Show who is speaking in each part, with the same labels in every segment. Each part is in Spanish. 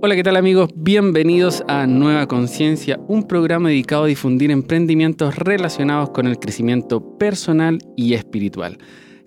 Speaker 1: Hola, ¿qué tal amigos? Bienvenidos a Nueva Conciencia, un programa dedicado a difundir emprendimientos relacionados con el crecimiento personal y espiritual.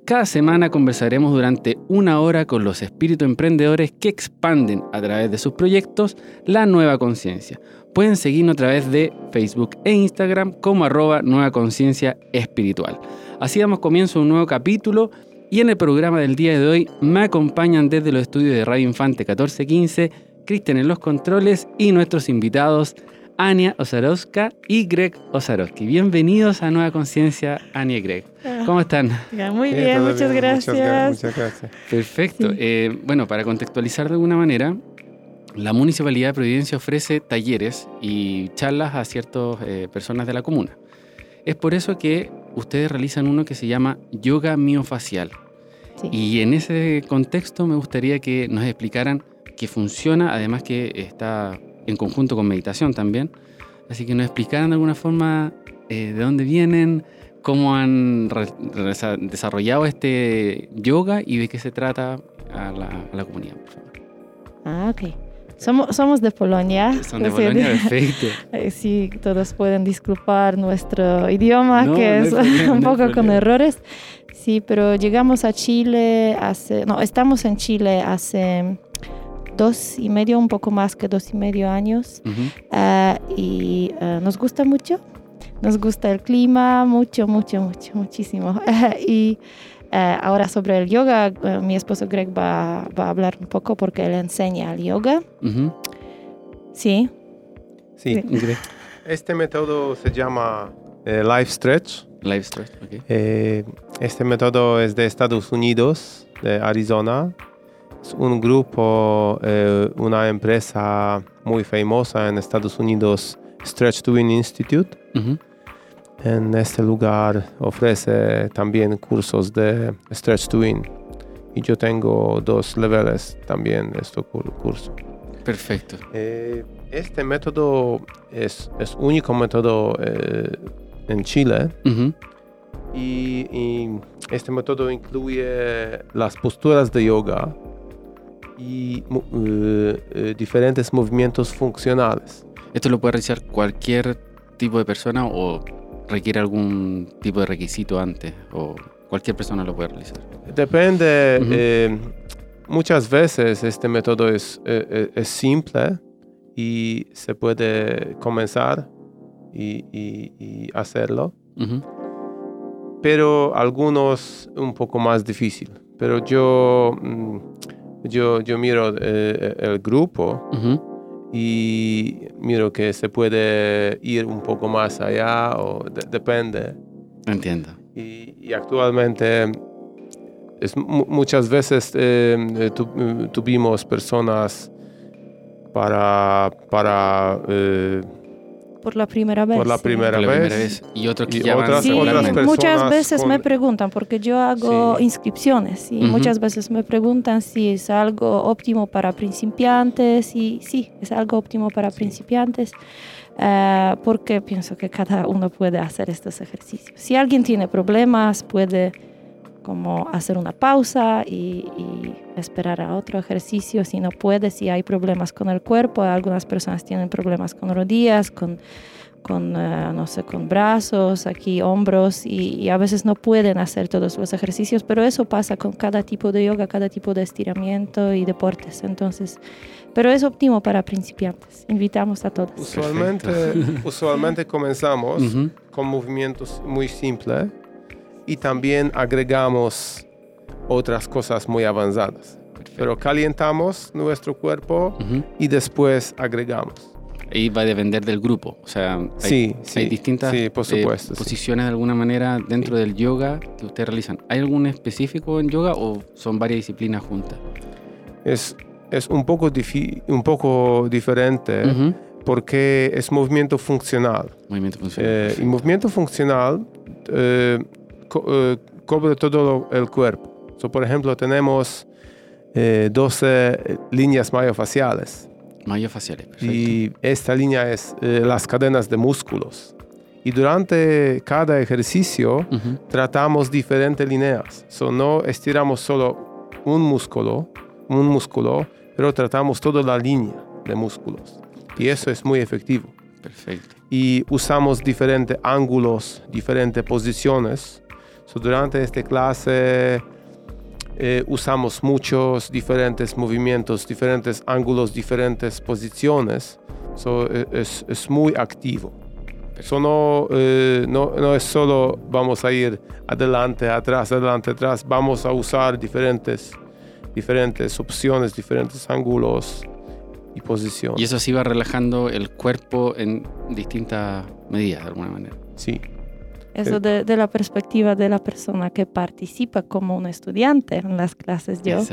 Speaker 1: Cada semana conversaremos durante una hora con los espíritus emprendedores que expanden a través de sus proyectos la nueva conciencia. Pueden seguirnos a través de Facebook e Instagram como arroba nueva conciencia espiritual. Así damos comienzo a un nuevo capítulo y en el programa del día de hoy me acompañan desde los estudios de Radio Infante 1415 Cristian en los controles y nuestros invitados Ania Osarowska y Greg Osarowski. Bienvenidos a Nueva Conciencia, Ania y Greg. ¿Cómo están?
Speaker 2: Muy bien, muchas, gracias.
Speaker 3: muchas, gracias.
Speaker 1: Perfecto. Eh, bueno, para contextualizar de alguna manera, la Municipalidad de Providencia ofrece talleres y charlas a ciertas eh, personas de la comuna. Es por eso que ustedes realizan uno que se llama yoga miofacial. Y en ese contexto me gustaría que nos explicaran qué funciona, además que está en conjunto con meditación también. Así que nos explicaran de alguna forma eh, de dónde vienen, cómo han desarrollado este yoga y de qué se trata a la, comunidad, por favor.
Speaker 2: Ah, ok. Somos, somos de Polonia.
Speaker 1: Son de Polonia, perfecto.
Speaker 2: Eh, sí, todos pueden disculpar nuestro idioma, que es un poco con errores. Sí, pero llegamos a Chile hace, no, estamos en Chile hace dos y medio, un poco más que dos y medio años. Ah, y ah, nos gusta mucho. Nos gusta el clima, mucho, mucho, mucho, muchísimo. y ah, ahora sobre el yoga, mi esposo Greg va, va, a hablar un poco porque él enseña el yoga. Sí.
Speaker 3: Sí. Este método se llama eh, Life Stretch.
Speaker 1: Life Stretch, ok.
Speaker 3: Eh, este método es de Estados Unidos, de Arizona un grupo, eh, una empresa muy famosa en Estados Unidos, Stretch to Win Institute. En este lugar ofrece también cursos de Stretch to Win. Y yo tengo dos niveles también de este curso.
Speaker 1: Perfecto.
Speaker 3: Eh, este método es, es único método eh, en Chile. y, y, este método incluye las posturas de yoga, y eh, eh, diferentes movimientos funcionales.
Speaker 1: ¿Esto lo puede realizar cualquier tipo de persona o requiere algún tipo de requisito antes? ¿O cualquier persona lo puede realizar?
Speaker 3: Depende. Eh, muchas veces este método es, es simple y se puede comenzar y, hacerlo. Pero algunos un poco más difícil. Pero yo... Mm, yo, yo miro eh, el grupo y miro que se puede ir un poco más allá o depende.
Speaker 1: Entiendo.
Speaker 3: Y, actualmente es, muchas veces eh, eh, tuvimos personas para, para
Speaker 2: por la primera vez.
Speaker 3: Por la primera, vez.
Speaker 1: Y otros que
Speaker 2: sí, muchas veces me preguntan, porque yo hago inscripciones y muchas veces me preguntan si es algo óptimo para principiantes y sí, es algo óptimo para principiantes. Eh, porque pienso que cada uno puede hacer estos ejercicios. Si alguien tiene problemas, puede como hacer una pausa y, esperar a otro ejercicio si no puede, si hay problemas con el cuerpo, algunas personas tienen problemas con rodillas, con, con eh, no sé, con brazos, aquí hombros y, a veces no pueden hacer todos los ejercicios, pero eso pasa con cada tipo de yoga, cada tipo de estiramiento y deportes, entonces, pero es óptimo para principiantes, invitamos a todos.
Speaker 3: Usualmente, usualmente comenzamos con movimientos muy simples y también agregamos otras cosas muy avanzadas. Pero calentamos nuestro cuerpo y después agregamos.
Speaker 1: Y va a depender del grupo. O sea, hay,
Speaker 3: sí,
Speaker 1: hay distintas
Speaker 3: por eh, supuesto,
Speaker 1: posiciones de alguna manera dentro del yoga que ustedes realizan. ¿Hay algún específico en yoga o son varias disciplinas juntas?
Speaker 3: Es, es un, poco un poco diferente porque es movimiento funcional.
Speaker 1: Movimiento funcional.
Speaker 3: Eh, y movimiento funcional eh, eh, cubre todo el cuerpo. por ejemplo, tenemos 12 eh, líneas mayofaciales.
Speaker 1: Mayofaciales,
Speaker 3: perfecto. Y esta línea es eh, las cadenas de músculos. Y durante cada ejercicio tratamos diferentes líneas. So, no estiramos solo un músculo, un músculo, pero tratamos toda la línea de músculos. Y eso es muy efectivo.
Speaker 1: Perfecto.
Speaker 3: Y usamos diferentes ángulos, diferentes posiciones. Durante esta clase eh, usamos muchos diferentes movimientos, diferentes ángulos, diferentes posiciones. E, es, es, muy activo. Eso no, eh, no, no, es solo vamos a ir adelante, atrás, adelante, atrás. Vamos a usar diferentes, diferentes opciones, diferentes ángulos y posiciones.
Speaker 1: Y eso sí va relajando el cuerpo en distintas medidas, de alguna manera.
Speaker 3: Sí.
Speaker 2: Eso de, de, la perspectiva de la persona que participa como un estudiante en las clases yo.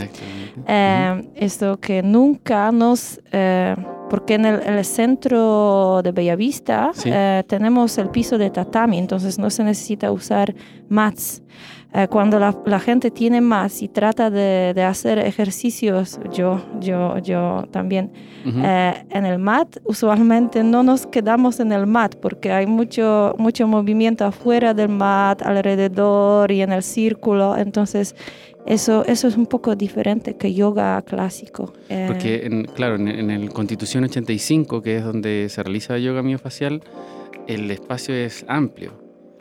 Speaker 2: Eh, Esto que nunca nos... Eh, porque en el, centro de Bellavista eh, tenemos el piso de tatami, entonces no se necesita usar mats. Eh, cuando la, gente tiene más y trata de, hacer ejercicios, yo, yo, yo también, eh, en el mat, usualmente no nos quedamos en el mat porque hay mucho, mucho movimiento afuera del mat, alrededor y en el círculo. Entonces, eso, eso es un poco diferente que yoga clásico.
Speaker 1: Eh, porque, claro, en, el Constitución 85, que es donde se realiza yoga miofacial, el espacio es amplio.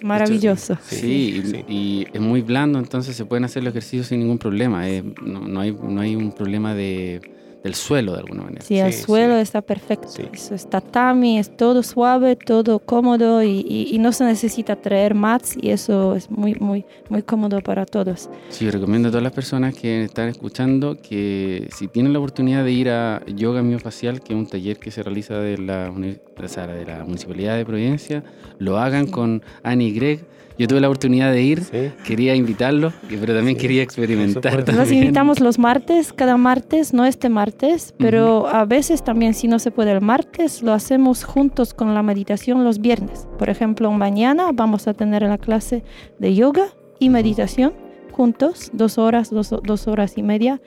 Speaker 2: Maravilloso.
Speaker 1: sí, Y, es muy blando, entonces se pueden hacer los ejercicios sin ningún problema. no, hay, no hay un problema de, del suelo de alguna manera.
Speaker 2: Sí, el suelo está perfecto. Eso es tatami, es todo suave, todo cómodo y, y, no se necesita traer mats y eso es muy, muy, muy cómodo para todos.
Speaker 1: Sí, recomiendo a todas las personas que están escuchando que si tienen la oportunidad de ir a Yoga Miofacial, que es un taller que se realiza de la, de la Municipalidad de Providencia, lo hagan con Annie Greg yo tuve la oportunidad de ir, quería invitarlo, pero también quería experimentar. También.
Speaker 2: Los invitamos los martes, cada martes, no este martes, pero a veces también si no se puede el martes, lo hacemos juntos con la meditación los viernes. Por ejemplo, mañana vamos a tener la clase de yoga y meditación juntos, dos horas, dos, dos horas y media.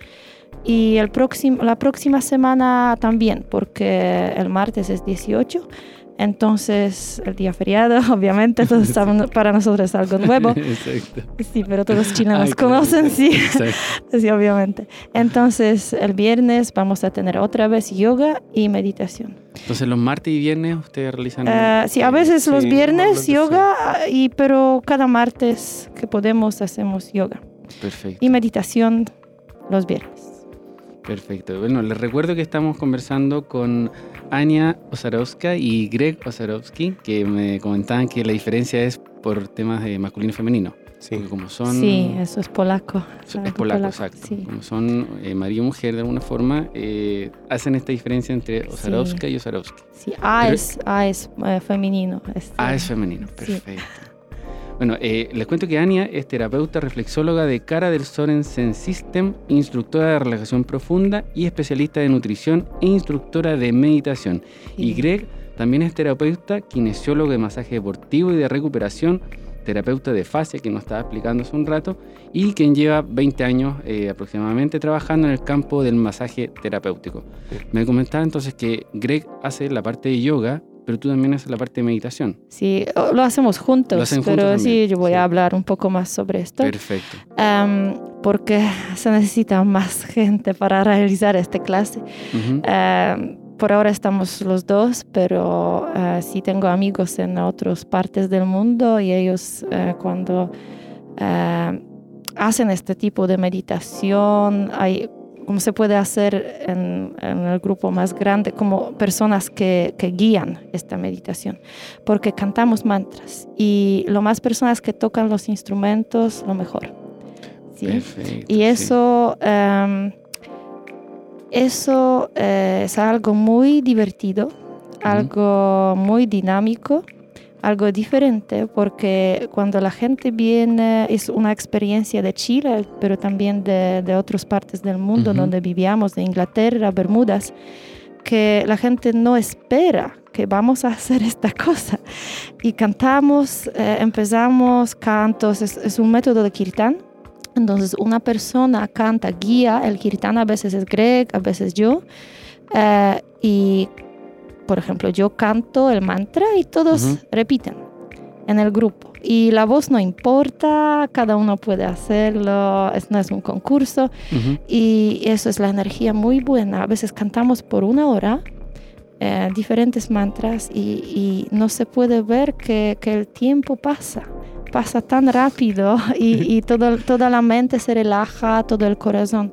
Speaker 2: Y el próximo, la próxima semana también, porque el martes es 18 entonces, el día feriado, obviamente, para nosotros es algo nuevo. Exacto. Sí, pero todos los chilenos conocen, sí. sí, obviamente. Entonces, el viernes vamos a tener otra vez yoga y meditación.
Speaker 1: Entonces, los martes y viernes ustedes realizan.
Speaker 2: Uh, sí, a veces los viernes yoga, y, pero cada martes que podemos hacemos yoga.
Speaker 1: Perfecto.
Speaker 2: Y meditación los viernes.
Speaker 1: Perfecto. Bueno, les recuerdo que estamos conversando con Ania Osarowska y Greg Osarowski, que me comentaban que la diferencia es por temas de masculino y femenino.
Speaker 2: Sí. como son, sí, eso es polaco.
Speaker 1: Es polaco, exacto. Como son eh, marido y mujer de alguna forma, eh, hacen esta diferencia entre Osarowska y Osarowski.
Speaker 2: Sí, A es, A es eh, femenino.
Speaker 1: Este, a es femenino, perfecto. Bueno, eh, les cuento que Ania es terapeuta reflexóloga de Cara del Soren Zen System, instructora de relajación profunda y especialista de nutrición e instructora de meditación. Y Greg también es terapeuta, kinesiólogo de masaje deportivo y de recuperación, terapeuta de fascia, que nos estaba explicando hace un rato, y quien lleva 20 años eh, aproximadamente trabajando en el campo del masaje terapéutico. Me comentaba entonces que Greg hace la parte de yoga pero tú también haces la parte de meditación.
Speaker 2: Sí, lo hacemos juntos, pero sí, yo voy a hablar un poco más sobre esto.
Speaker 1: Perfecto.
Speaker 2: porque se necesita más gente para realizar esta clase. por ahora estamos los dos, pero uh, sí tengo amigos en otras partes del mundo y ellos uh, cuando uh, hacen este tipo de meditación, hay como se puede hacer en, el grupo más grande, como personas que, que, guían esta meditación, porque cantamos mantras y lo más personas que tocan los instrumentos, lo mejor. ¿sí? y eso, em, eso eh, es algo muy divertido, algo muy dinámico algo diferente porque cuando la gente viene es una experiencia de Chile, pero también de, de otras partes del mundo donde vivíamos, de Inglaterra, Bermudas, que la gente no espera que vamos a hacer esta cosa. Y cantamos, eh, empezamos cantos, es, un método de kirtan. Entonces una persona canta, guía, el kirtan a veces es Greg, a veces yo, eh, y por ejemplo, yo canto el mantra y todos repiten en el grupo. Y la voz no importa, cada uno puede hacerlo, es, no es un concurso. Y eso es la energía muy buena. A veces cantamos por una hora eh, diferentes mantras y, no se puede ver que, el tiempo pasa, pasa tan rápido y, toda la mente se relaja, todo el corazón,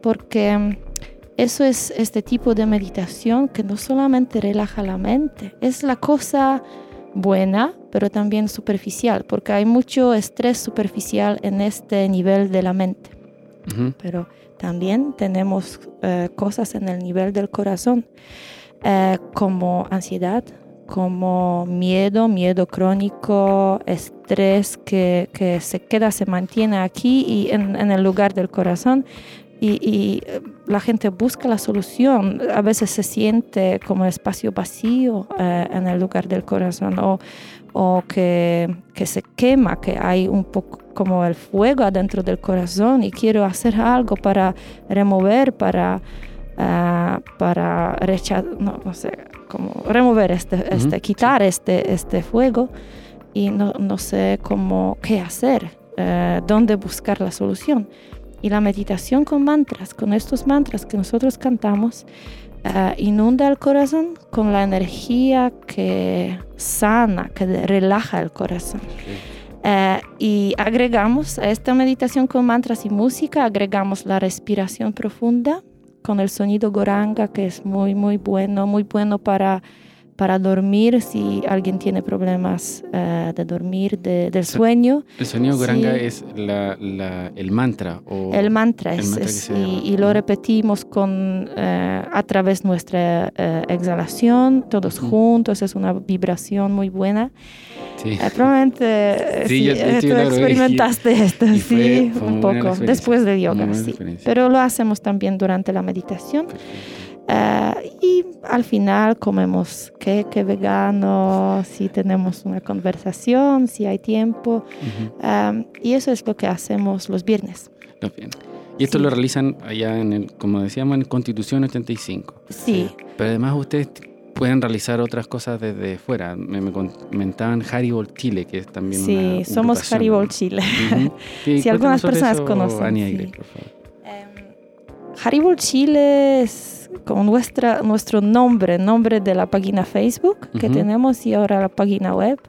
Speaker 2: porque eso es este tipo de meditación que no solamente relaja la mente, es la cosa buena, pero también superficial, porque hay mucho estrés superficial en este nivel de la mente. Pero también tenemos eh, cosas en el nivel del corazón. Eh, como ansiedad, como miedo, miedo crónico, estrés que, que, se queda, se mantiene aquí y en, en el lugar del corazón. Y, y, eh, la gente busca la solución. A veces se siente como espacio vacío eh, en el lugar del corazón o, o que, que, se quema, que hay un poco como el fuego adentro del corazón y quiero hacer algo para remover, para Ah, para rechazar, no, sé, como remover este, este quitar este, este fuego y no, no sé cómo, qué hacer, eh, dónde buscar la solución. Y la meditación con mantras, con estos mantras que nosotros cantamos, eh, inunda el corazón con la energía que sana, que relaja el corazón. Eh, y agregamos a esta meditación con mantras y música, agregamos la respiración profunda, con el sonido goranga, que es muy, muy bueno, muy bueno para, para dormir si alguien tiene problemas eh, de dormir, de, del sueño.
Speaker 1: El sonido goranga es la, la, el mantra. O
Speaker 2: el mantra, es, y, lo repetimos con, eh, a través de nuestra eh, exhalación, todos juntos, es una vibración muy buena. Sí. probablemente sí, tú experimentaste esto, sí, un poco, después de yoga, sí. Pero lo hacemos también durante la meditación. Eh, y al final comemos queque vegano, si tenemos una conversación, si hay tiempo. Eh, y eso es lo que hacemos los viernes.
Speaker 1: Y esto lo realizan allá en el, como decíamos, en Constitución 85.
Speaker 2: Sí.
Speaker 1: Pero además ustedes pueden realizar otras cosas desde fuera. Me, comentaban Haribol Chile, que es también
Speaker 2: Sí, somos Haribol Chile. si algunas personas conocen. Sí. Haribol Chile es como nuestra, nuestro nombre, nombre de la página Facebook que tenemos y ahora la página web.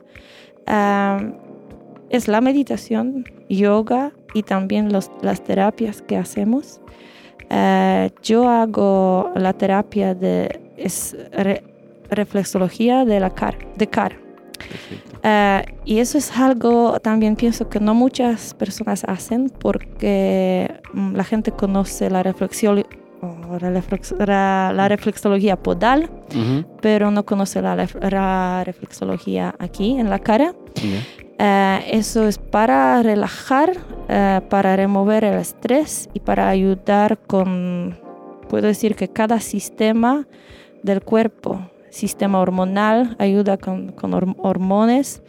Speaker 2: es la meditación, yoga y también los, las terapias que hacemos. Eh, yo hago la terapia de reflexología de la cara, de cara. Eh, y eso es algo también pienso que no muchas personas hacen porque mm, la gente conoce la reflexión la, reflexología podal, pero no conoce la, reflexología aquí en la cara. Eh, eso es para relajar, eh, para remover el estrés y para ayudar con, puedo decir que cada sistema del cuerpo sistema hormonal, ayuda con, con hormonas,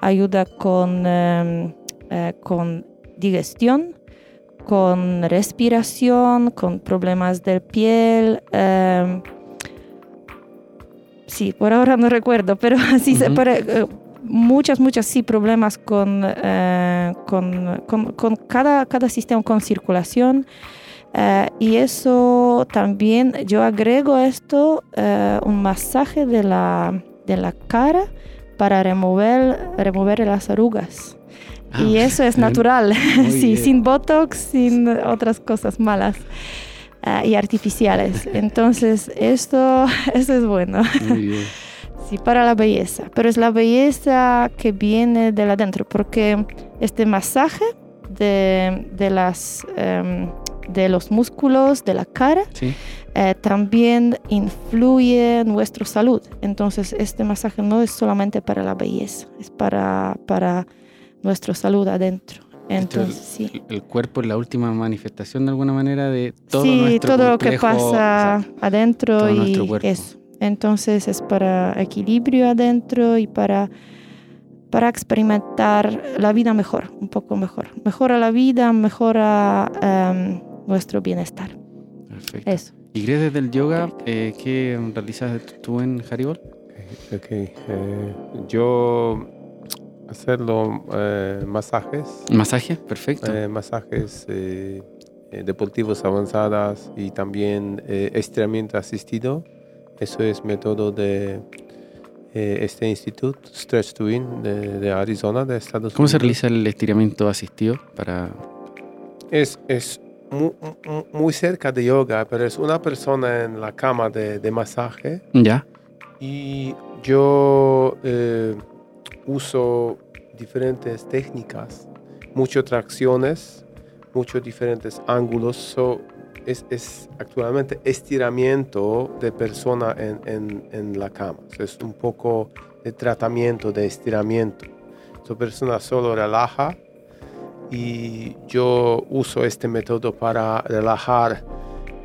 Speaker 2: ayuda con, em, eh, con digestión, con respiración, con problemas del piel. Em, sí, por ahora no recuerdo, pero sí, se eh, muchas, muchas sí problemas con, eh, con, con, con, cada, cada sistema, con circulación. Eh, y eso también, yo agrego esto, uh, un masaje de la, de la cara para remover, remover las arrugas. Ah, y eso es natural, sí, sin botox, sin otras cosas malas uh, y artificiales. Entonces, esto, esto es bueno. Sí, para la belleza, pero es la belleza que viene de adentro, porque este masaje de, de las... Um, de los músculos de la cara, eh, también influye en nuestra salud. Entonces, este masaje no es solamente para la belleza, es para, para nuestra salud adentro. Entonces,
Speaker 1: el, sí. el, cuerpo es la última manifestación de alguna manera de todo
Speaker 2: sí, todo lo que pasa adentro y eso. Entonces es para equilibrio adentro y para para experimentar la vida mejor, un poco mejor. Mejora la vida, mejora em, nuestro bienestar.
Speaker 1: Perfecto. Eso. ¿Y desde el yoga? Eh, ¿Qué realizas tú en Haribol?
Speaker 3: Ok. Eh, yo hacerlo eh, masajes.
Speaker 1: ¿Masajes? Perfecto.
Speaker 3: masajes deportivos avanzadas y también estiramiento asistido eso es método de eh, este instituto, Stretch to Win, de, Arizona, de Estados Unidos.
Speaker 1: ¿Cómo se realiza el estiramiento asistido para...?
Speaker 3: Es, es muy, cerca de yoga, pero es una persona en la cama de, masaje.
Speaker 1: Ya.
Speaker 3: Y yo eh, uso diferentes técnicas, muchas tracciones, muchos diferentes ángulos. es, es, actualmente estiramiento de persona en, en, en, la cama. es un poco de tratamiento, de estiramiento. Esa persona solo relaja y yo uso este método para relajar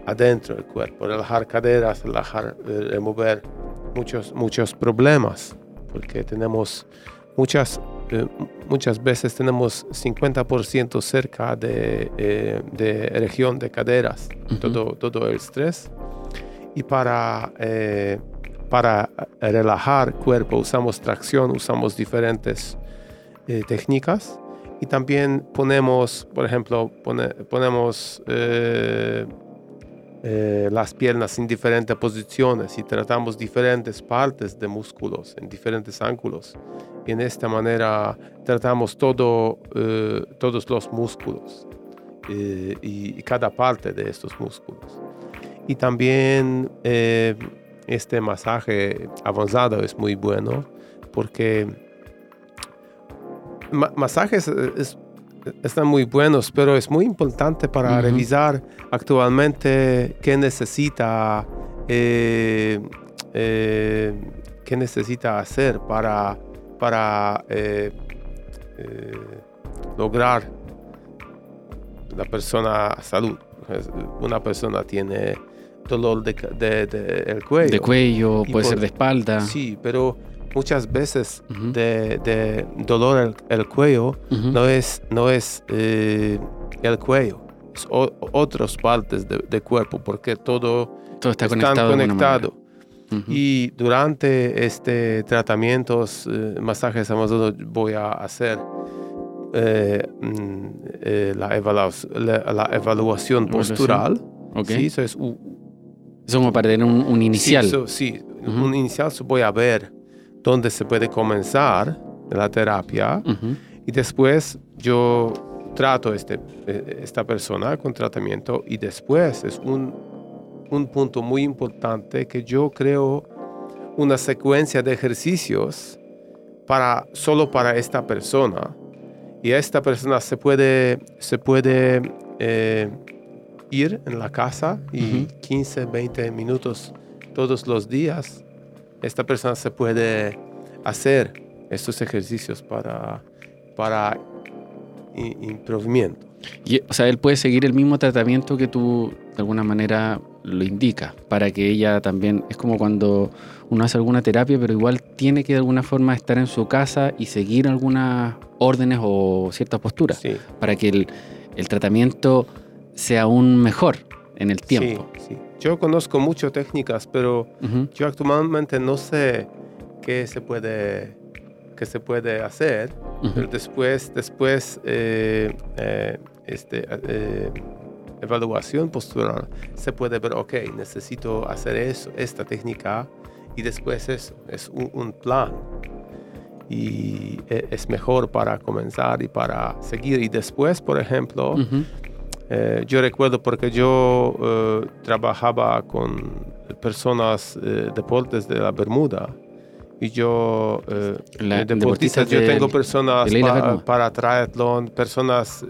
Speaker 3: adentro del cuerpo, relajar caderas, relajar, eh, remover muchos, muchos problemas, porque tenemos muchas, eh, muchas veces tenemos 50% cerca de, eh, de, región de caderas, todo, todo el estrés. Y para, para relajar cuerpo usamos tracción, usamos diferentes técnicas y también ponemos, por ejemplo, ponemos eh, eh, las piernas en diferentes posiciones y tratamos diferentes partes de músculos en diferentes ángulos. Y en esta manera tratamos todo, eh, todos los músculos y, y, cada parte de estos músculos. Y también este masaje avanzado es muy bueno porque masajes eh, están muy buenos, pero es muy importante para revisar actualmente qué necesita, eh, eh, qué necesita hacer para, para lograr la persona salud. Una persona tiene dolor de, el cuello.
Speaker 1: De cuello, puede ser de espalda.
Speaker 3: Sí, pero muchas veces de, dolor el, el cuello no es, no es eh, el cuello, es otras partes del cuerpo, porque todo,
Speaker 1: todo está conectado.
Speaker 3: Y durante este tratamientos, eh, masajes amazonos, voy a hacer eh, mm, la, la, evaluación postural.
Speaker 1: Sí, eso es, como para tener un, inicial.
Speaker 3: Sí, un inicial voy a ver donde se puede comenzar la terapia. Y después yo trato este, e, esta persona con tratamiento y después es un, un punto muy importante que yo creo una secuencia de ejercicios para, solo para esta persona. Y esta persona se puede, se puede eh, ir en la casa y 15, 20 minutos todos los días esta persona se puede hacer estos ejercicios para, para improvimiento.
Speaker 1: Y, o sea, él puede seguir el mismo tratamiento que tú de alguna manera lo indica, para que ella también, es como cuando uno hace alguna terapia, pero igual tiene que de alguna forma estar en su casa y seguir algunas órdenes o ciertas posturas, para que el, el, tratamiento sea aún mejor en el tiempo.
Speaker 3: Sí, sí. Yo conozco muchas técnicas, pero yo actualmente no sé qué se puede, qué se puede hacer. Pero después, después eh, eh, este, eh, evaluación postural, se puede ver, ok, necesito hacer eso, esta técnica, y después eso, es un, plan. Y es mejor para comenzar y para seguir. Y después, por ejemplo, eh, yo recuerdo porque yo eh, trabajaba con personas eh, deportes de la Bermuda y yo deportistas, yo tengo personas para triatlón, personas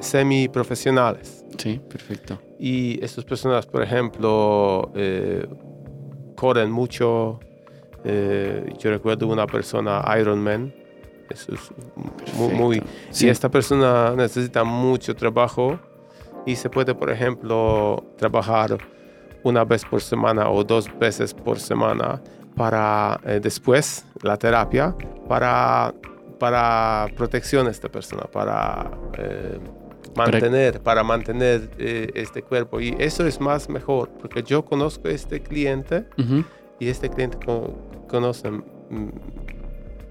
Speaker 3: semi profesionales.
Speaker 1: Sí, perfecto.
Speaker 3: Y estas personas, por ejemplo, corren mucho. yo recuerdo una persona Ironman. Eso es muy, muy y esta persona necesita mucho trabajo y se puede, por ejemplo, trabajar una vez por semana o dos veces por semana para eh, después la terapia para, para protección de esta persona, para eh, mantener, para mantener eh, este cuerpo. Y eso es más mejor, porque yo conozco a este cliente y este cliente conoce mm,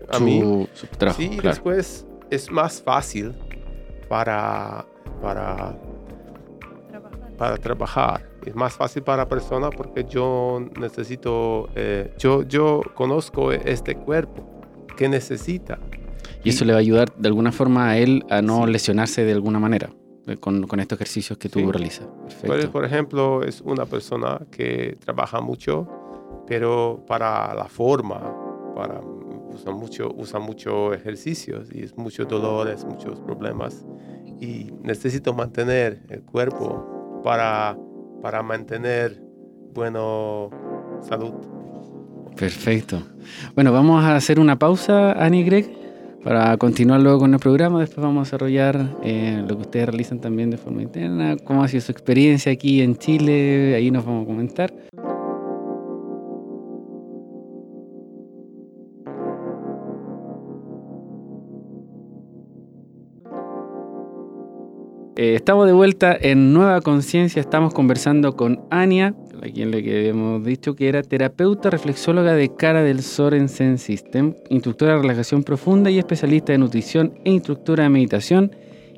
Speaker 3: a mí.
Speaker 1: trabajo,
Speaker 3: sí, después es más fácil para, para para trabajar. Es más fácil para la persona porque yo necesito, eh, yo, yo conozco este cuerpo que necesita.
Speaker 1: Y eso le va a ayudar de alguna forma a él a no lesionarse de alguna manera eh, con, con estos ejercicios que tú realizas.
Speaker 3: Perfecto. Por ejemplo, es una persona que trabaja mucho, pero para la forma, para usa mucho, usa mucho ejercicios y es muchos dolores, muchos problemas y necesito mantener el cuerpo para, para mantener buena salud.
Speaker 1: Perfecto. Bueno, vamos a hacer una pausa, Annie Greg, para continuar luego con el programa. Después vamos a desarrollar eh, lo que ustedes realizan también de forma interna, cómo ha sido su experiencia aquí en Chile, ahí nos vamos a comentar. Eh, estamos de vuelta en Nueva Conciencia. Estamos conversando con Ania, a quien le habíamos dicho que era terapeuta reflexóloga de Cara del Sorensen System, instructora de relajación profunda y especialista de nutrición e instructora de meditación.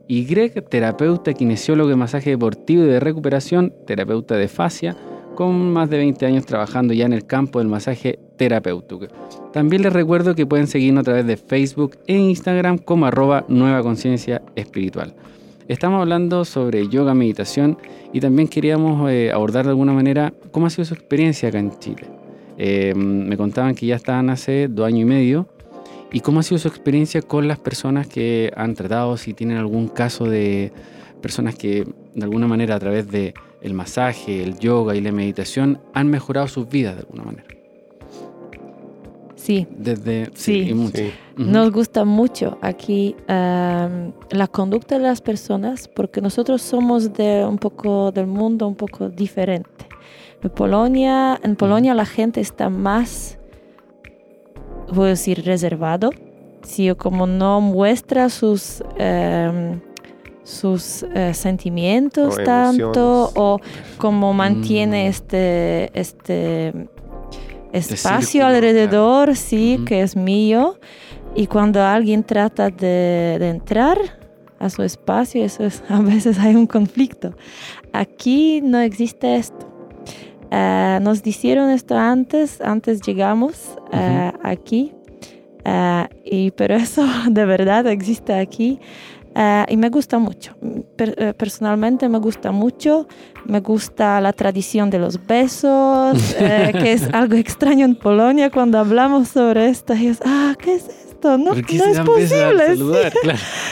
Speaker 1: Y Greg, terapeuta, kinesiólogo de masaje deportivo y de recuperación, terapeuta de fascia, con más de 20 años trabajando ya en el campo del masaje terapéutico. También les recuerdo que pueden seguirnos a través de Facebook e Instagram como arroba Nueva Conciencia Espiritual. Estamos hablando sobre yoga, meditación y también queríamos eh, abordar de alguna manera cómo ha sido su experiencia acá en Chile. Eh, me contaban que ya estaban hace dos años y medio y cómo ha sido su experiencia con las personas que han tratado, si tienen algún caso de personas que de alguna manera a través de el masaje, el yoga y la meditación han mejorado sus vidas de alguna manera.
Speaker 2: Sí.
Speaker 1: Desde,
Speaker 2: sí, Nos gusta mucho aquí la conducta de las personas porque nosotros somos de un poco del mundo un poco diferente. En Polonia, en Polonia la gente está más, voy a decir, reservado. Sí, como no muestra sus, em, sus eh, sentimientos tanto o como mantiene mm. este, este espacio alrededor, sí, que es mío. Y cuando alguien trata de, entrar a su espacio, eso es, a veces hay un conflicto. Aquí no existe esto. Eh, nos dijeron esto antes, antes llegamos eh, aquí, eh, y, pero eso de verdad existe aquí. Eh, y me gusta mucho. Eh, personalmente me gusta mucho. Me gusta la tradición de los besos, eh, que es algo extraño en Polonia cuando hablamos sobre esto. Y es, ah, ¿qué es esto? No, no es posible.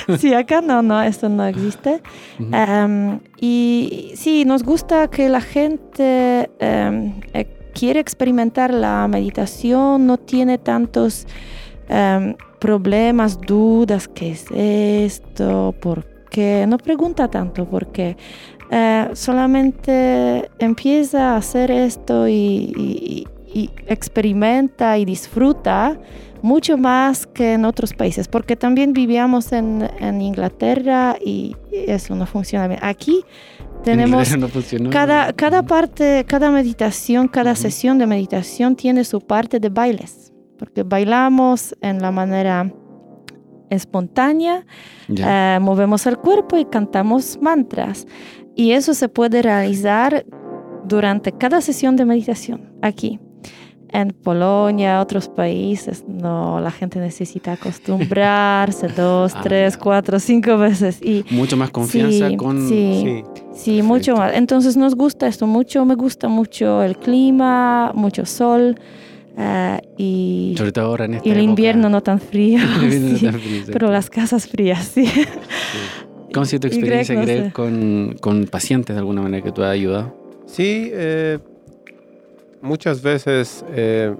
Speaker 2: sí. acá no, no, esto no existe. Em, y sí, nos gusta que la gente em, quiere experimentar la meditación, no tiene tantos... Em, problemas, dudas, ¿qué es esto? ¿Por qué? No pregunta tanto porque eh, solamente empieza a hacer esto y, experimenta y disfruta mucho más que en otros países, porque también vivíamos en, Inglaterra y eso no funciona bien. Aquí tenemos cada, cada parte, cada meditación, cada sesión de meditación tiene su parte de bailes porque bailamos en la manera espontánea, eh, movemos el cuerpo y cantamos mantras. Y eso se puede realizar durante cada sesión de meditación aquí. En Polonia, otros países, no, la gente necesita acostumbrarse dos, ah, tres, cuatro, cinco veces. Y
Speaker 1: mucho más confianza con...
Speaker 2: Sí, sí, mucho más. Entonces nos gusta esto mucho, me gusta mucho el clima, mucho sol. Uh, y,
Speaker 1: Sobre todo ahora en esta
Speaker 2: y el invierno no tan frío, sí, no tan frío pero las casas frías, sí. sí.
Speaker 1: ¿Cómo ha sido tu experiencia, Greg, Greg con, con, pacientes de alguna manera que tú has ayudado?
Speaker 3: Sí, eh, muchas veces eh,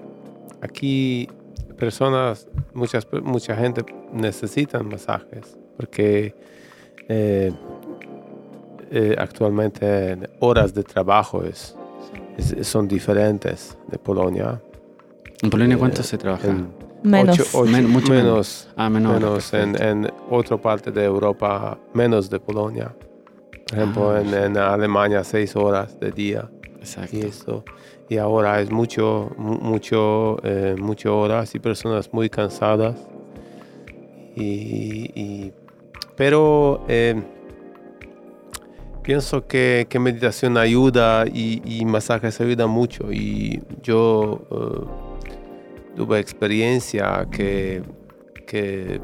Speaker 3: aquí personas, muchas, mucha gente necesitan masajes porque eh, eh actualmente horas de trabajo es, es, son diferentes de Polonia
Speaker 1: ¿En Polonia cuánto se trabaja?
Speaker 2: Menos.
Speaker 3: mucho menos. Ah, menos en, en, otra parte de Europa, menos de Polonia. Por ejemplo, ah, en, Alemania, seis horas de día. Exacto. Y, eso, y ahora es mucho, mucho, eh, mucho horas y personas muy cansadas. Y, pero eh, pienso que, que meditación ayuda y, y, masajes ayuda mucho. Y yo eh, tuve experiencia que, que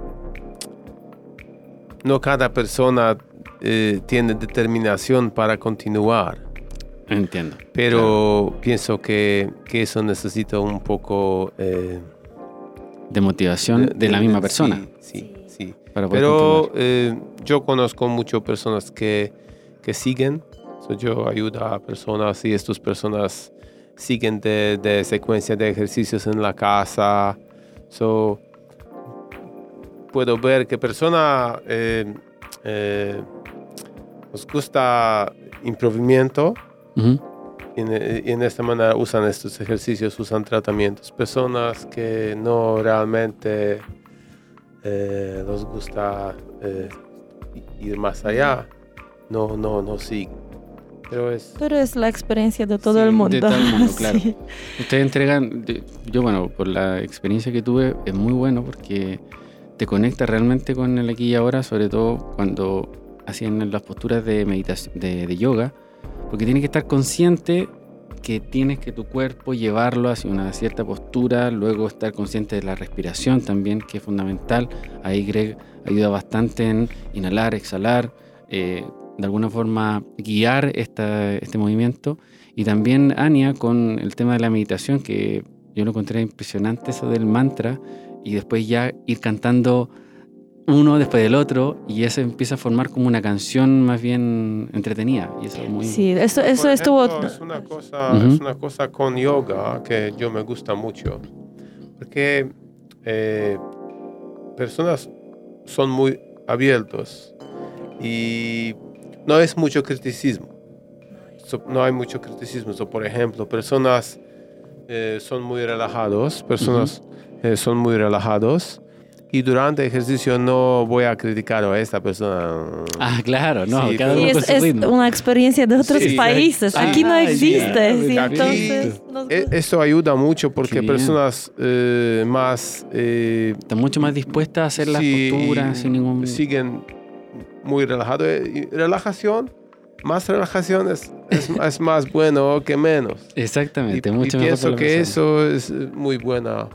Speaker 3: no cada persona eh, tiene determinación para continuar.
Speaker 1: Entiendo.
Speaker 3: Pero pienso que, que, eso necesita un poco...
Speaker 1: Eh, de motivación de, la misma persona.
Speaker 3: Sí, sí. Pero yo conozco muchas personas que que siguen. yo ayudo a personas y estas personas siguen de, de secuencia de ejercicios en la casa. So, puedo ver que personas eh, eh, nos gusta improvimiento y en, esta manera usan estos ejercicios, usan tratamientos. Personas que no realmente eh, nos gusta ir más allá no, no, no sí.
Speaker 2: Pero es, Pero es la experiencia de todo el mundo. De todo el mundo,
Speaker 1: claro. Ustedes entregan, yo bueno, por la experiencia que tuve, es muy bueno porque te conecta realmente con el aquí y ahora, sobre todo cuando hacían las posturas de meditación, de, de yoga, porque tienes que estar consciente que tienes que tu cuerpo llevarlo hacia una cierta postura, luego estar consciente de la respiración también, que es fundamental. Ahí Greg ayuda bastante en inhalar, exhalar, eh, de alguna forma guiar este movimiento. Y también Ania con el tema de la meditación, que yo lo encontré impresionante eso del mantra, y después ya ir cantando uno después del otro y eso empieza a formar como una canción más bien entretenida y eso muy
Speaker 2: sí eso, eso estuvo
Speaker 3: es una cosa es una cosa con yoga que yo me gusta mucho porque eh, personas son muy abiertos y no es mucho criticismo. no hay mucho criticismo. por ejemplo, personas eh, son muy relajados, personas eh, son muy relajados y durante el ejercicio no voy a criticar a esta persona.
Speaker 1: Ah, claro, no,
Speaker 2: cada uno es, es una experiencia de otros países. Aquí no existe. entonces,
Speaker 3: e, Esto ayuda mucho porque personas eh, más...
Speaker 1: Están mucho más dispuestas a hacer las posturas sin ningún...
Speaker 3: Siguen muy relajado. Y relajación, más relajación es, es, más bueno que menos.
Speaker 1: Exactamente,
Speaker 3: y, mucho y pienso que eso es muy buena.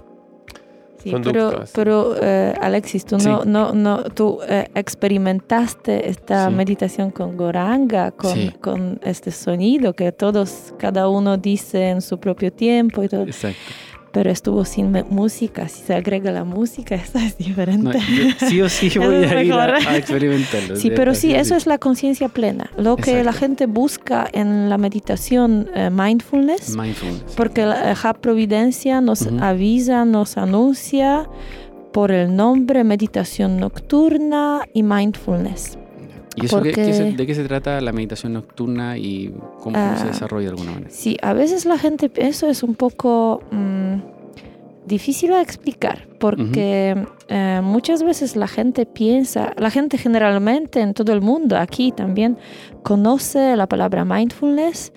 Speaker 2: Sí, pero, pero eh, Alexis, tú, no, no, no, tú eh, experimentaste esta meditación con Goranga, con, con, este sonido que todos, cada uno dice en su propio tiempo y todo.
Speaker 1: Exacto
Speaker 2: pero estuvo sin música. Si se agrega la música, esta es diferente.
Speaker 1: sí o sí voy a ir a, experimentarlo.
Speaker 2: Sí, pero sí, eso es la conciencia plena. Lo que la gente busca en la meditación eh, mindfulness, porque la eh, Providencia nos avisa, nos anuncia por el nombre meditación nocturna y mindfulness.
Speaker 1: ¿Y eso de qué se trata la meditación nocturna y cómo, se ah, desarrolla de alguna manera?
Speaker 2: Sí, a veces la gente, eso es un poco mm, difícil de explicar, porque eh, muchas veces la gente piensa, la gente generalmente en todo el mundo, aquí también, conoce la palabra mindfulness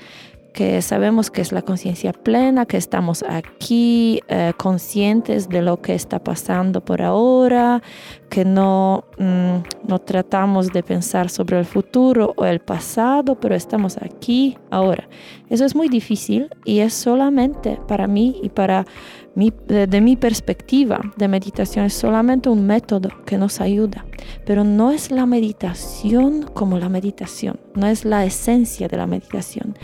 Speaker 2: que sabemos que es la conciencia plena, que estamos aquí eh, conscientes de lo que está pasando por ahora, que no, mm, no tratamos de pensar sobre el futuro o el pasado, pero estamos aquí ahora. Eso es muy difícil y es solamente para mí y para mí, de, mi perspectiva de meditación, es solamente un método que nos ayuda, pero no es la meditación como la meditación, no es la esencia de la meditación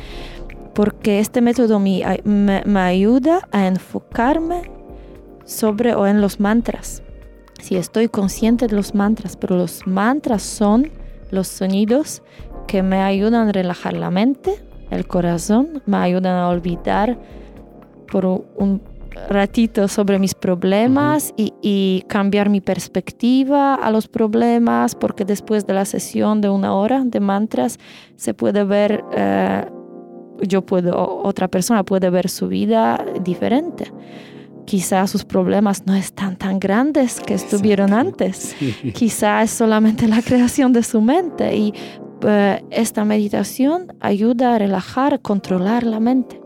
Speaker 2: porque este método me, me, ayuda a enfocarme sobre o en los mantras. Si estoy consciente de los mantras, pero los mantras son los sonidos que me ayudan a relajar la mente, el corazón, me ayudan a olvidar por un ratito sobre mis problemas y, cambiar mi perspectiva a los problemas, porque después de la sesión de una hora de mantras se puede ver eh, yo puedo, otra persona puede ver su vida diferente. Quizás sus problemas no están tan grandes que estuvieron antes. Quizás Quizá es solamente la creación de su mente y eh, esta meditación ayuda a relajar, a controlar la mente.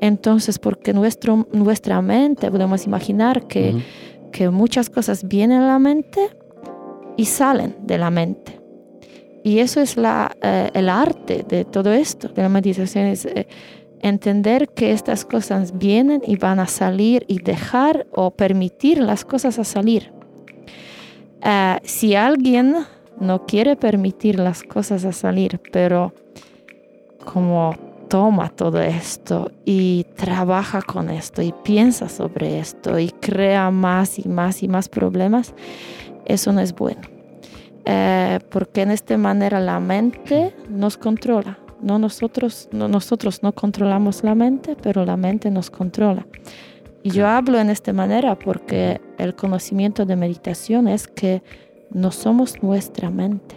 Speaker 2: Entonces, porque nuestro, nuestra mente, podemos imaginar que, que muchas cosas vienen a la mente y salen de la mente. Y eso es eh, el arte de todo esto, de la meditación, es eh, entender que estas cosas vienen y van a salir y dejar o permitir las cosas a salir. Eh, si alguien no quiere permitir las cosas a salir, pero como toma todo esto y trabaja con esto y piensa sobre esto y crea más y más y más problemas, eso no es bueno. Eh, porque en esta manera la mente nos controla. No nosotros, no nosotros no controlamos la mente, pero la mente nos controla. Y yo hablo en esta manera porque el conocimiento de meditación es que no somos nuestra mente.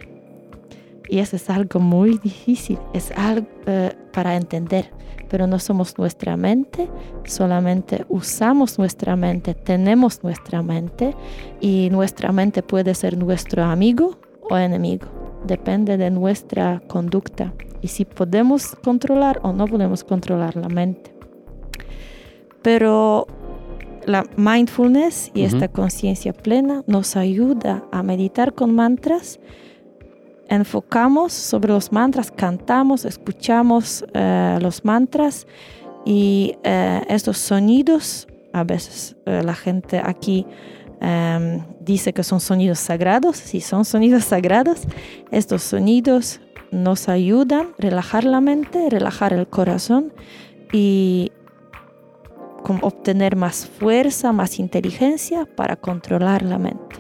Speaker 2: Y eso es algo muy difícil, es algo eh, para entender, pero no somos nuestra mente, solamente usamos nuestra mente, tenemos nuestra mente y nuestra mente puede ser nuestro amigo o enemigo, depende de nuestra conducta y si podemos controlar o no podemos controlar la mente. Pero la mindfulness y esta conciencia plena nos ayuda a meditar con mantras. Enfocamos sobre los mantras, cantamos, escuchamos eh, los mantras y eh, estos sonidos, a veces eh, la gente aquí em, dice que son sonidos sagrados, si son sonidos sagrados, estos sonidos nos ayudan a relajar la mente, relajar el corazón y obtener más fuerza, más inteligencia para controlar la mente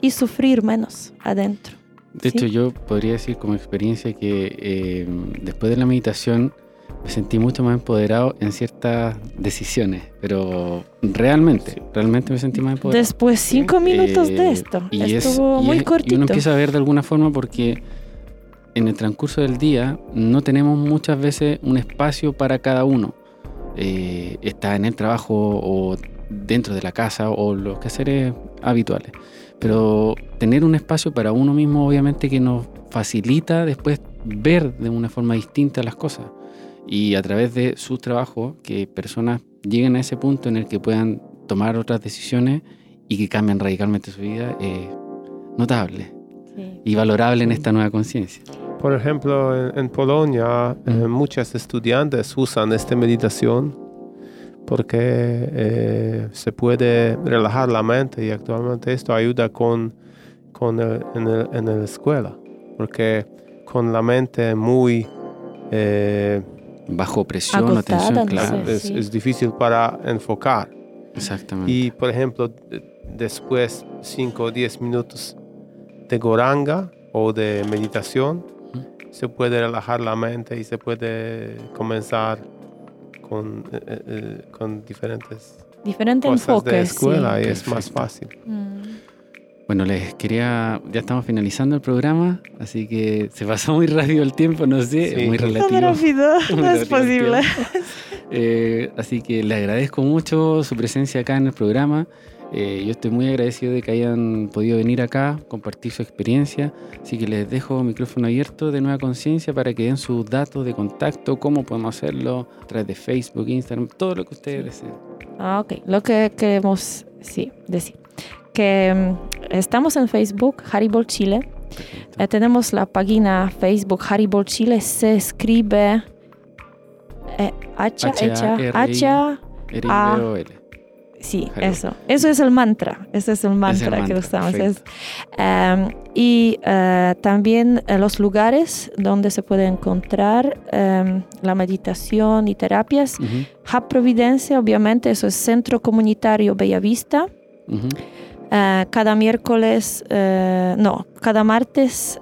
Speaker 2: y sufrir menos adentro.
Speaker 1: De hecho, yo podría decir como experiencia que eh, después de la meditación me sentí mucho más empoderado en ciertas decisiones, pero realmente, realmente me sentí más empoderado.
Speaker 2: Después cinco minutos de eh, esto, y estuvo muy cortito.
Speaker 1: Y uno empieza a ver de alguna forma porque en el transcurso del día no tenemos muchas veces un espacio para cada uno. Eh, está en el trabajo o dentro de la casa o los quehaceres habituales. Pero tener un espacio para uno mismo obviamente que nos facilita después ver de una forma distinta las cosas. Y a través de su trabajo, que personas lleguen a ese punto en el que puedan tomar otras decisiones y que cambien radicalmente su vida, es notable y valorable en esta nueva conciencia.
Speaker 3: Por ejemplo, en, Polonia eh, muchas estudiantes usan esta meditación porque eh, se puede relajar la mente y actualmente esto ayuda con, con en, la escuela, porque con la mente muy...
Speaker 1: Eh, Bajo presión, atención, claro.
Speaker 3: Es, difícil para enfocar.
Speaker 1: Exactamente.
Speaker 3: Y por ejemplo, después 5 o 10 minutos de goranga o de meditación, se puede relajar la mente y se puede comenzar con, eh, eh, eh, con diferentes,
Speaker 2: diferentes
Speaker 3: cosas
Speaker 2: enfoques,
Speaker 3: de escuela y es más fácil.
Speaker 1: Mm. Bueno, les quería, ya estamos finalizando el programa, así que se pasó muy rápido el tiempo, no sé, muy relativo.
Speaker 2: Rápido, no es posible.
Speaker 1: así que le agradezco mucho su presencia acá en el programa. Eh, yo estoy muy agradecido de que hayan podido venir acá, compartir su experiencia, así que les dejo micrófono abierto de Nueva Conciencia para que den sus datos de contacto, cómo podemos hacerlo a través de Facebook, Instagram, todo lo que ustedes deseen.
Speaker 2: Ah, ok. Lo que queremos sí, decir, que mm, estamos en Facebook, Haribol Chile. Eh, tenemos la página Facebook Haribol Chile, se escribe eh, H, Sí, eso. Eso es el mantra. Ese es el mantra, que usamos. Em, y eh, también eh, los lugares donde se puede encontrar em, la meditación y terapias. Hub Providencia, obviamente, eso es Centro Comunitario Bellavista. Eh, cada miércoles, no, cada martes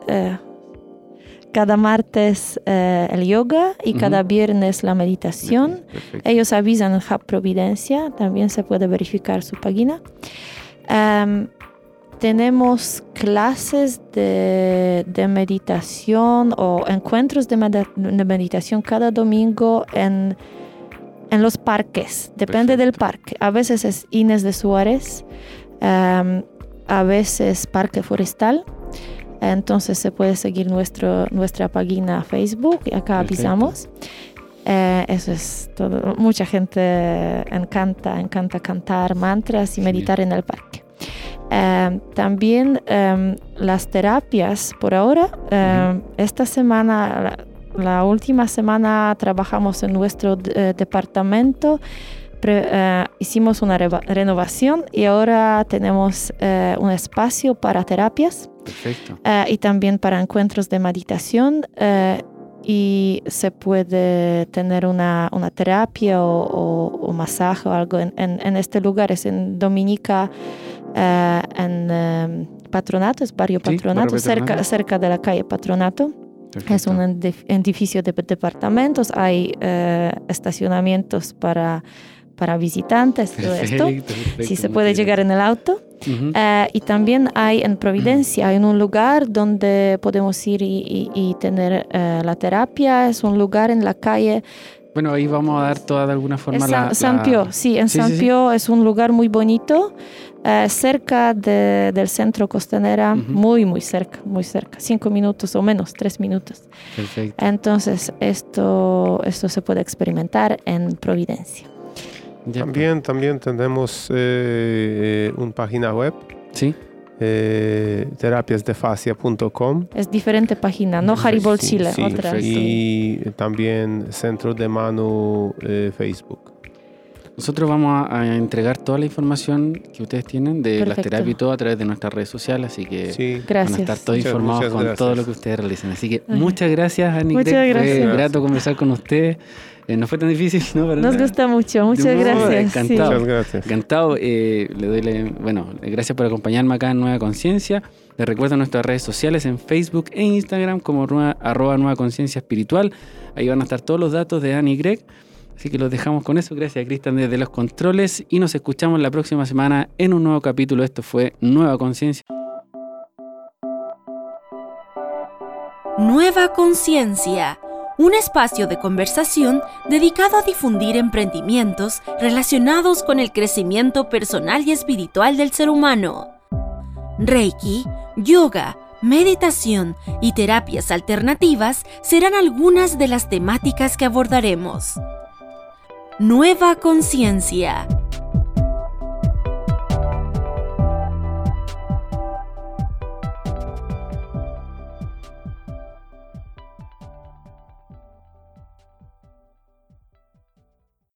Speaker 2: cada martes eh, el yoga y cada viernes la meditación. Ellos avisan en Hub Providencia, también se puede verificar su página. Em, tenemos clases de, meditación o encuentros de, meditación cada domingo en, en los parques, depende del parque. A veces es Inés de Suárez, em, a veces Parque Forestal entonces se puede seguir nuestro, nuestra página Facebook y acá avisamos. Eh, eso es todo. Mucha gente encanta, encanta cantar mantras y meditar en el parque. Em, también em, las terapias, por ahora, em, esta semana, la, última semana trabajamos en nuestro eh, departamento, eh, hicimos una renovación y ahora tenemos eh, un espacio para terapias y también para encuentros de meditación y se puede tener una, una terapia o, masaje o algo en, en, este lugar, es en Dominica, eh, en em, Patronato, es barrio Patronato, cerca, cerca de la calle Patronato. Es un edificio de departamentos, hay eh, estacionamientos para para visitantes, todo esto. Si se puede llegar en el auto. Eh, y también hay en Providencia, hay un lugar donde podemos ir y, tener eh, la terapia. Es un lugar en la calle.
Speaker 1: Bueno, ahí vamos a dar toda de alguna forma
Speaker 2: la, San Pio, sí, en San Pio es un lugar muy bonito, eh, cerca del centro costanera, muy, muy cerca, muy cerca, cinco minutos o menos, tres minutos. Perfecto. Entonces, esto, esto se puede experimentar en Providencia.
Speaker 3: También, también tenemos eh, una página web.
Speaker 1: Sí.
Speaker 3: Eh, terapiasdefasia.com.
Speaker 2: Es diferente página, no Haribol Chile, otra.
Speaker 3: Y también Centro de Mano eh, Facebook.
Speaker 1: Nosotros vamos a, entregar toda la información que ustedes tienen de las terapias y todo a través de nuestras redes sociales, así que van a estar todos informados con todo lo que ustedes realicen. Así que muchas gracias, Ani.
Speaker 2: Muchas gracias.
Speaker 1: Fue grato conversar con ustedes. Eh, no fue tan difícil, ¿no?
Speaker 2: Nos gusta mucho, muchas gracias.
Speaker 1: Encantado. Muchas gracias. Encantado. Eh, le doy, bueno, gracias por acompañarme acá en Nueva Conciencia. Les recuerdo nuestras redes sociales en Facebook e Instagram como arroba Nueva Conciencia Espiritual. Ahí van a estar todos los datos de Annie y Greg. Así que los dejamos con eso. Gracias Cristian desde los controles y nos escuchamos la próxima semana en un nuevo capítulo. Esto fue Nueva Conciencia.
Speaker 4: Nueva Conciencia un espacio de conversación dedicado a difundir emprendimientos relacionados con el crecimiento personal y espiritual del ser humano. Reiki, yoga, meditación y terapias alternativas serán algunas de las temáticas que abordaremos. Nueva Conciencia